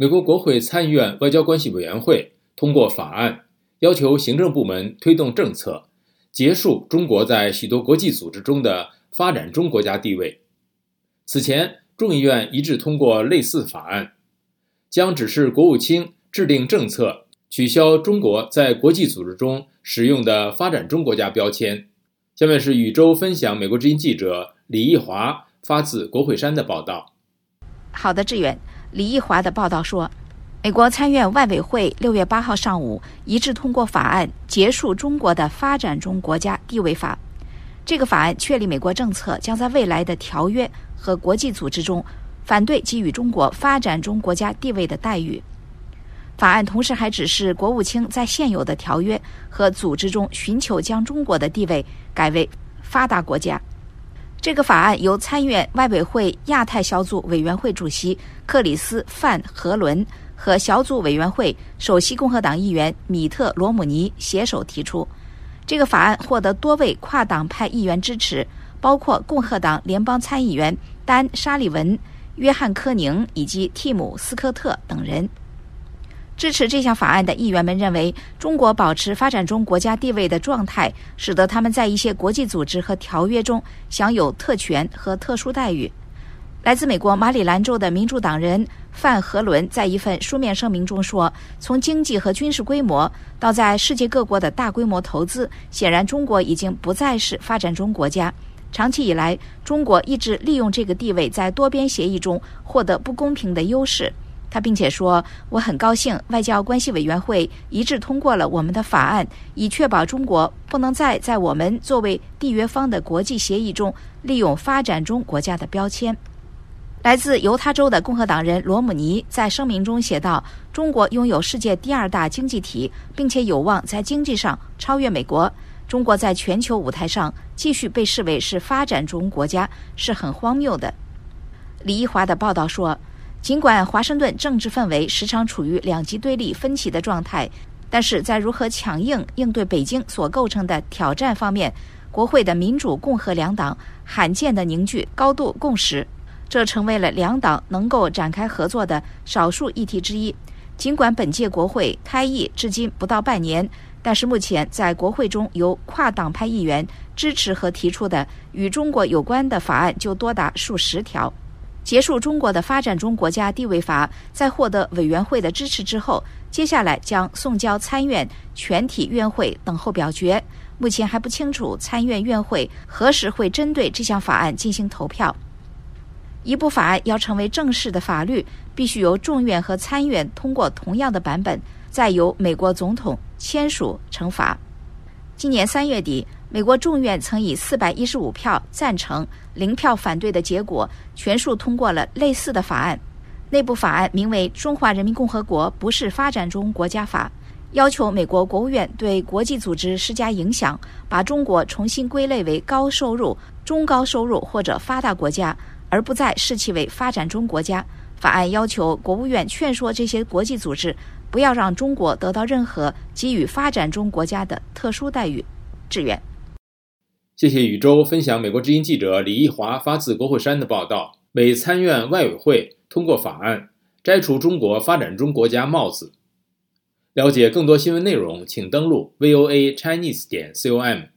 美国国会参议院外交关系委员会通过法案，要求行政部门推动政策，结束中国在许多国际组织中的发展中国家地位。此前，众议院一致通过类似法案，将指示国务卿制定政策，取消中国在国际组织中使用的发展中国家标签。下面是宇宙分享美国之音记者李义华发自国会山的报道。好的，志远。李义华的报道说，美国参院外委会六月八号上午一致通过法案，结束中国的发展中国家地位法。这个法案确立美国政策将在未来的条约和国际组织中反对给予中国发展中国家地位的待遇。法案同时还指示国务卿在现有的条约和组织中寻求将中国的地位改为发达国家。这个法案由参院外委会亚太小组委员会主席克里斯·范·和伦和小组委员会首席共和党议员米特·罗姆尼携手提出。这个法案获得多位跨党派议员支持，包括共和党联邦参议员丹·沙利文、约翰·科宁以及蒂姆·斯科特等人。支持这项法案的议员们认为，中国保持发展中国家地位的状态，使得他们在一些国际组织和条约中享有特权和特殊待遇。来自美国马里兰州的民主党人范和伦在一份书面声明中说：“从经济和军事规模到在世界各国的大规模投资，显然中国已经不再是发展中国家。长期以来，中国一直利用这个地位在多边协议中获得不公平的优势。”他并且说：“我很高兴，外交关系委员会一致通过了我们的法案，以确保中国不能再在我们作为缔约方的国际协议中利用发展中国家的标签。”来自犹他州的共和党人罗姆尼在声明中写道：“中国拥有世界第二大经济体，并且有望在经济上超越美国。中国在全球舞台上继续被视为是发展中国家，是很荒谬的。”李一华的报道说。尽管华盛顿政治氛围时常处于两极对立、分歧的状态，但是在如何强硬应对北京所构成的挑战方面，国会的民主、共和两党罕见的凝聚高度共识，这成为了两党能够展开合作的少数议题之一。尽管本届国会开议至今不到半年，但是目前在国会中由跨党派议员支持和提出的与中国有关的法案就多达数十条。结束中国的发展中国家地位法，在获得委员会的支持之后，接下来将送交参院全体院会等候表决。目前还不清楚参院院会何时会针对这项法案进行投票。一部法案要成为正式的法律，必须由众院和参院通过同样的版本，再由美国总统签署成法。今年三月底。美国众院曾以四百一十五票赞成、零票反对的结果，全数通过了类似的法案。内部法案名为《中华人民共和国不是发展中国家法》，要求美国国务院对国际组织施加影响，把中国重新归类为高收入、中高收入或者发达国家，而不再视其为发展中国家。法案要求国务院劝说这些国际组织，不要让中国得到任何给予发展中国家的特殊待遇。志愿。谢谢宇宙分享美国之音记者李毅华发自国会山的报道。美参院外委会通过法案，摘除中国发展中国家帽子。了解更多新闻内容，请登录 voa chinese 点 com